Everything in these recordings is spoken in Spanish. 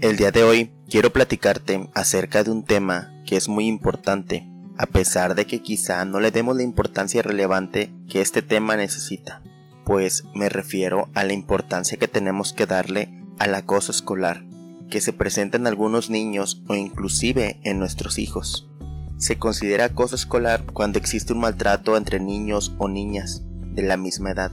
El día de hoy quiero platicarte acerca de un tema que es muy importante, a pesar de que quizá no le demos la importancia relevante que este tema necesita, pues me refiero a la importancia que tenemos que darle al acoso escolar, que se presenta en algunos niños o inclusive en nuestros hijos. Se considera acoso escolar cuando existe un maltrato entre niños o niñas de la misma edad,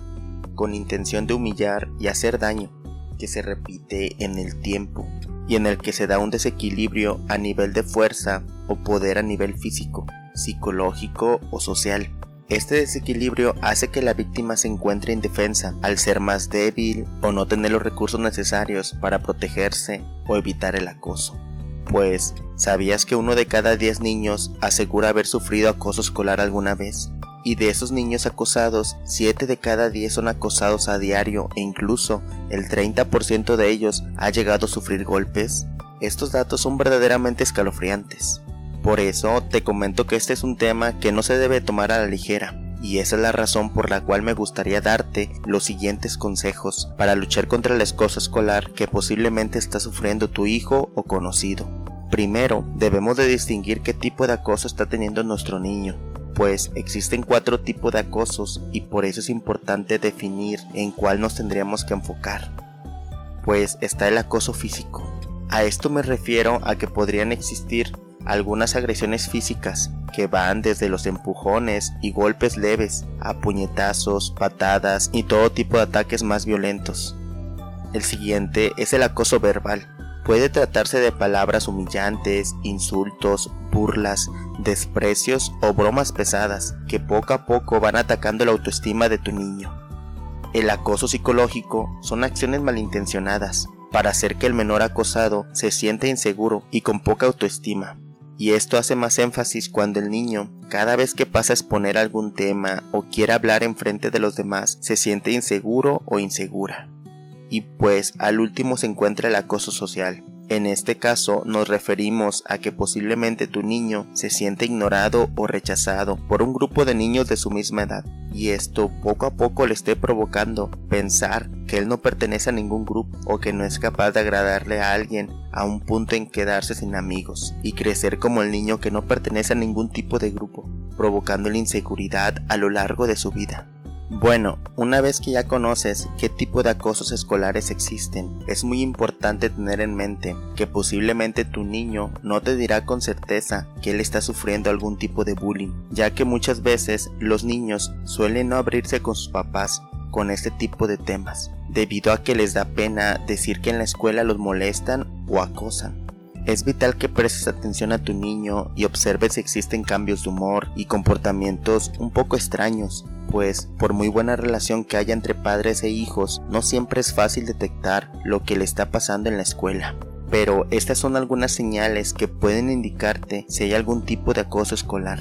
con intención de humillar y hacer daño, que se repite en el tiempo y en el que se da un desequilibrio a nivel de fuerza o poder a nivel físico, psicológico o social. Este desequilibrio hace que la víctima se encuentre indefensa al ser más débil o no tener los recursos necesarios para protegerse o evitar el acoso. Pues, ¿sabías que uno de cada 10 niños asegura haber sufrido acoso escolar alguna vez? Y de esos niños acosados, 7 de cada 10 son acosados a diario e incluso el 30% de ellos ha llegado a sufrir golpes. Estos datos son verdaderamente escalofriantes. Por eso te comento que este es un tema que no se debe tomar a la ligera, y esa es la razón por la cual me gustaría darte los siguientes consejos para luchar contra el acoso escolar que posiblemente está sufriendo tu hijo o conocido. Primero, debemos de distinguir qué tipo de acoso está teniendo nuestro niño, pues existen cuatro tipos de acosos y por eso es importante definir en cuál nos tendríamos que enfocar. Pues está el acoso físico. A esto me refiero a que podrían existir algunas agresiones físicas que van desde los empujones y golpes leves a puñetazos, patadas y todo tipo de ataques más violentos. El siguiente es el acoso verbal. Puede tratarse de palabras humillantes, insultos, burlas, desprecios o bromas pesadas que poco a poco van atacando la autoestima de tu niño. El acoso psicológico son acciones malintencionadas para hacer que el menor acosado se sienta inseguro y con poca autoestima y esto hace más énfasis cuando el niño, cada vez que pasa a exponer algún tema o quiere hablar en frente de los demás, se siente inseguro o insegura. Y pues al último se encuentra el acoso social, en este caso nos referimos a que posiblemente tu niño se siente ignorado o rechazado por un grupo de niños de su misma edad y esto poco a poco le esté provocando pensar que él no pertenece a ningún grupo o que no es capaz de agradarle a alguien a un punto en quedarse sin amigos y crecer como el niño que no pertenece a ningún tipo de grupo, provocando la inseguridad a lo largo de su vida. Bueno, una vez que ya conoces qué tipo de acosos escolares existen, es muy importante tener en mente que posiblemente tu niño no te dirá con certeza que él está sufriendo algún tipo de bullying, ya que muchas veces los niños suelen no abrirse con sus papás con este tipo de temas, debido a que les da pena decir que en la escuela los molestan o acosan. Es vital que prestes atención a tu niño y observes si existen cambios de humor y comportamientos un poco extraños, pues por muy buena relación que haya entre padres e hijos, no siempre es fácil detectar lo que le está pasando en la escuela. Pero estas son algunas señales que pueden indicarte si hay algún tipo de acoso escolar.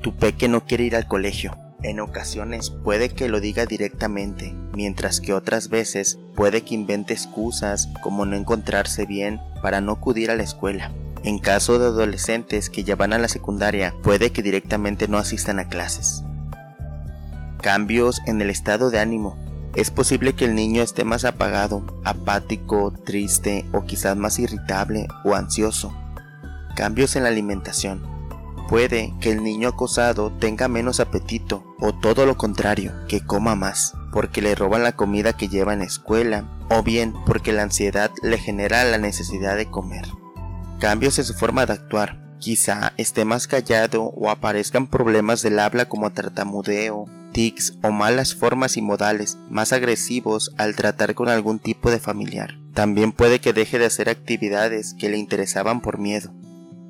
Tu peque no quiere ir al colegio. En ocasiones puede que lo diga directamente, mientras que otras veces puede que invente excusas como no encontrarse bien para no acudir a la escuela. En caso de adolescentes que ya van a la secundaria, puede que directamente no asistan a clases. Cambios en el estado de ánimo. Es posible que el niño esté más apagado, apático, triste o quizás más irritable o ansioso. Cambios en la alimentación Puede que el niño acosado tenga menos apetito o todo lo contrario, que coma más, porque le roban la comida que lleva en la escuela o bien porque la ansiedad le genera la necesidad de comer. Cambios en su forma de actuar. Quizá esté más callado o aparezcan problemas del habla como tartamudeo, tics o malas formas y modales más agresivos al tratar con algún tipo de familiar. También puede que deje de hacer actividades que le interesaban por miedo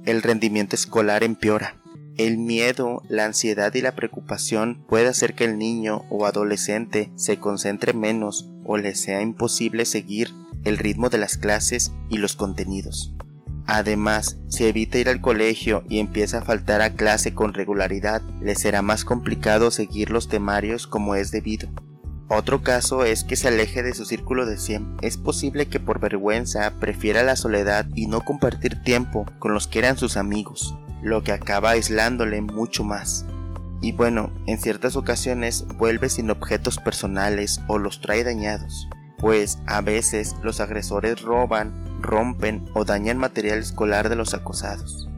el rendimiento escolar empeora. El miedo, la ansiedad y la preocupación puede hacer que el niño o adolescente se concentre menos o le sea imposible seguir el ritmo de las clases y los contenidos. Además, si evita ir al colegio y empieza a faltar a clase con regularidad, le será más complicado seguir los temarios como es debido. Otro caso es que se aleje de su círculo de siempre. Es posible que por vergüenza prefiera la soledad y no compartir tiempo con los que eran sus amigos, lo que acaba aislándole mucho más. Y bueno, en ciertas ocasiones vuelve sin objetos personales o los trae dañados. Pues a veces los agresores roban, rompen o dañan material escolar de los acosados.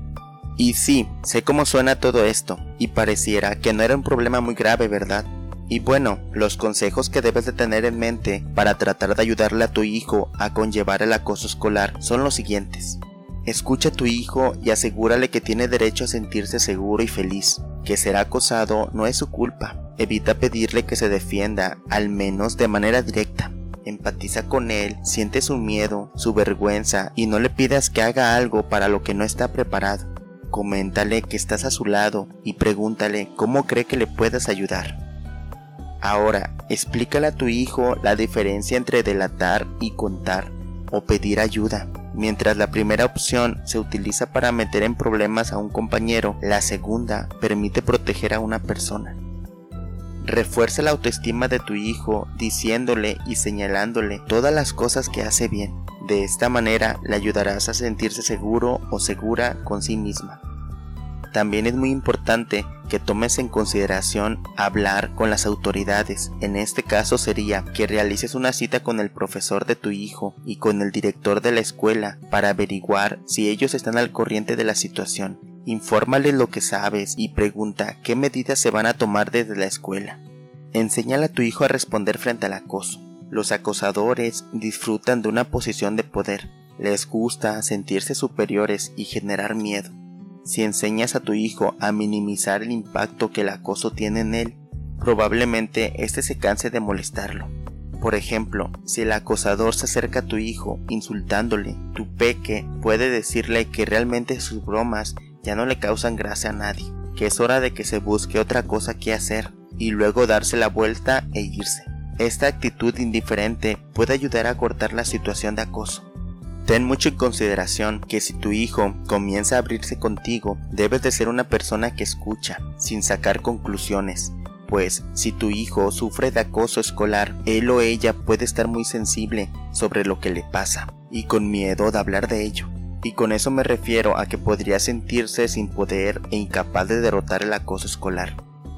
Y sí, sé cómo suena todo esto, y pareciera que no era un problema muy grave, ¿verdad? Y bueno, los consejos que debes de tener en mente para tratar de ayudarle a tu hijo a conllevar el acoso escolar son los siguientes. Escucha a tu hijo y asegúrale que tiene derecho a sentirse seguro y feliz, que será acosado no es su culpa. Evita pedirle que se defienda, al menos de manera directa. Empatiza con él, siente su miedo, su vergüenza y no le pidas que haga algo para lo que no está preparado. Coméntale que estás a su lado y pregúntale cómo cree que le puedas ayudar. Ahora, explícale a tu hijo la diferencia entre delatar y contar o pedir ayuda. Mientras la primera opción se utiliza para meter en problemas a un compañero, la segunda permite proteger a una persona. Refuerza la autoestima de tu hijo diciéndole y señalándole todas las cosas que hace bien. De esta manera le ayudarás a sentirse seguro o segura con sí misma. También es muy importante que tomes en consideración hablar con las autoridades. En este caso sería que realices una cita con el profesor de tu hijo y con el director de la escuela para averiguar si ellos están al corriente de la situación. Infórmale lo que sabes y pregunta qué medidas se van a tomar desde la escuela. Enséñale a tu hijo a responder frente al acoso. Los acosadores disfrutan de una posición de poder. Les gusta sentirse superiores y generar miedo. Si enseñas a tu hijo a minimizar el impacto que el acoso tiene en él, probablemente éste se canse de molestarlo. Por ejemplo, si el acosador se acerca a tu hijo insultándole, tu peque puede decirle que realmente sus bromas ya no le causan gracia a nadie, que es hora de que se busque otra cosa que hacer y luego darse la vuelta e irse. Esta actitud indiferente puede ayudar a cortar la situación de acoso. Ten mucho en consideración que si tu hijo comienza a abrirse contigo, debes de ser una persona que escucha, sin sacar conclusiones, pues si tu hijo sufre de acoso escolar, él o ella puede estar muy sensible sobre lo que le pasa y con miedo de hablar de ello. Y con eso me refiero a que podría sentirse sin poder e incapaz de derrotar el acoso escolar.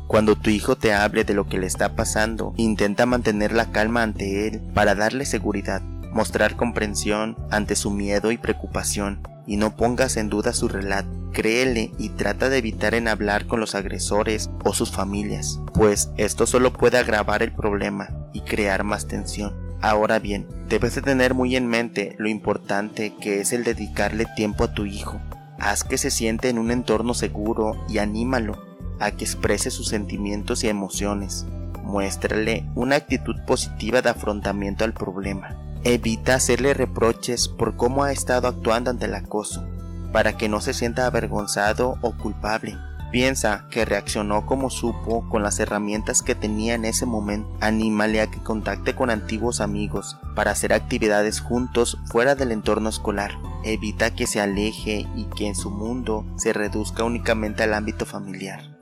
Cuando tu hijo te hable de lo que le está pasando, intenta mantener la calma ante él para darle seguridad mostrar comprensión ante su miedo y preocupación, y no pongas en duda su relato. Créele y trata de evitar en hablar con los agresores o sus familias, pues esto solo puede agravar el problema y crear más tensión. Ahora bien, debes de tener muy en mente lo importante que es el dedicarle tiempo a tu hijo. Haz que se siente en un entorno seguro y anímalo a que exprese sus sentimientos y emociones. Muéstrale una actitud positiva de afrontamiento al problema. Evita hacerle reproches por cómo ha estado actuando ante el acoso, para que no se sienta avergonzado o culpable. Piensa que reaccionó como supo con las herramientas que tenía en ese momento. Anímale a que contacte con antiguos amigos para hacer actividades juntos fuera del entorno escolar. Evita que se aleje y que en su mundo se reduzca únicamente al ámbito familiar.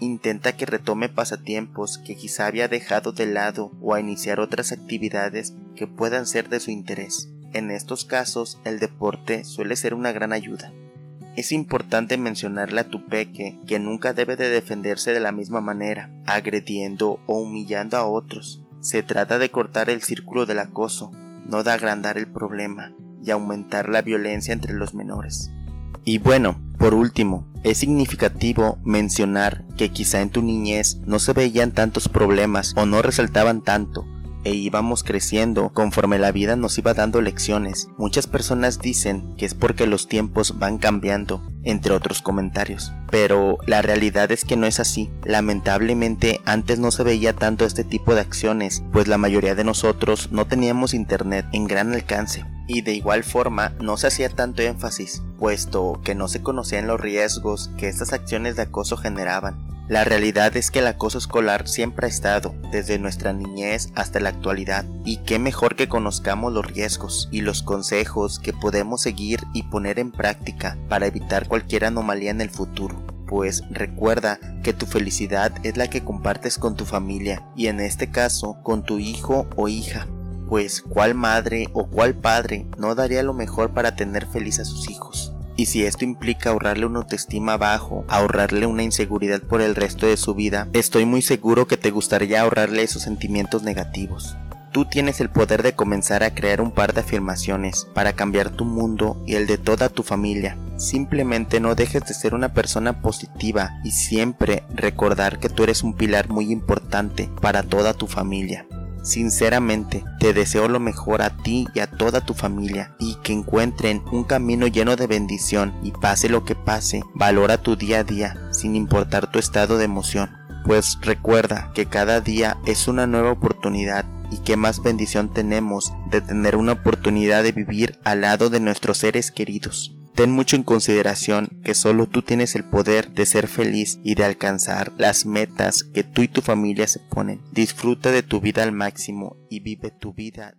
Intenta que retome pasatiempos que quizá había dejado de lado o a iniciar otras actividades que puedan ser de su interés. En estos casos, el deporte suele ser una gran ayuda. Es importante mencionarle a tu que nunca debe de defenderse de la misma manera, agrediendo o humillando a otros. Se trata de cortar el círculo del acoso, no de agrandar el problema y aumentar la violencia entre los menores. Y bueno, por último, es significativo mencionar que quizá en tu niñez no se veían tantos problemas o no resaltaban tanto, e íbamos creciendo conforme la vida nos iba dando lecciones. Muchas personas dicen que es porque los tiempos van cambiando, entre otros comentarios. Pero la realidad es que no es así. Lamentablemente antes no se veía tanto este tipo de acciones, pues la mayoría de nosotros no teníamos internet en gran alcance y de igual forma no se hacía tanto énfasis, puesto que no se conocían los riesgos que estas acciones de acoso generaban. La realidad es que el acoso escolar siempre ha estado, desde nuestra niñez hasta la actualidad, y qué mejor que conozcamos los riesgos y los consejos que podemos seguir y poner en práctica para evitar cualquier anomalía en el futuro. Pues recuerda que tu felicidad es la que compartes con tu familia y en este caso con tu hijo o hija pues cuál madre o cuál padre no daría lo mejor para tener feliz a sus hijos. Y si esto implica ahorrarle una autoestima bajo, ahorrarle una inseguridad por el resto de su vida, estoy muy seguro que te gustaría ahorrarle esos sentimientos negativos. Tú tienes el poder de comenzar a crear un par de afirmaciones para cambiar tu mundo y el de toda tu familia. Simplemente no dejes de ser una persona positiva y siempre recordar que tú eres un pilar muy importante para toda tu familia. Sinceramente, te deseo lo mejor a ti y a toda tu familia y que encuentren un camino lleno de bendición y pase lo que pase, valora tu día a día sin importar tu estado de emoción. Pues recuerda que cada día es una nueva oportunidad y qué más bendición tenemos de tener una oportunidad de vivir al lado de nuestros seres queridos. Ten mucho en consideración que solo tú tienes el poder de ser feliz y de alcanzar las metas que tú y tu familia se ponen. Disfruta de tu vida al máximo y vive tu vida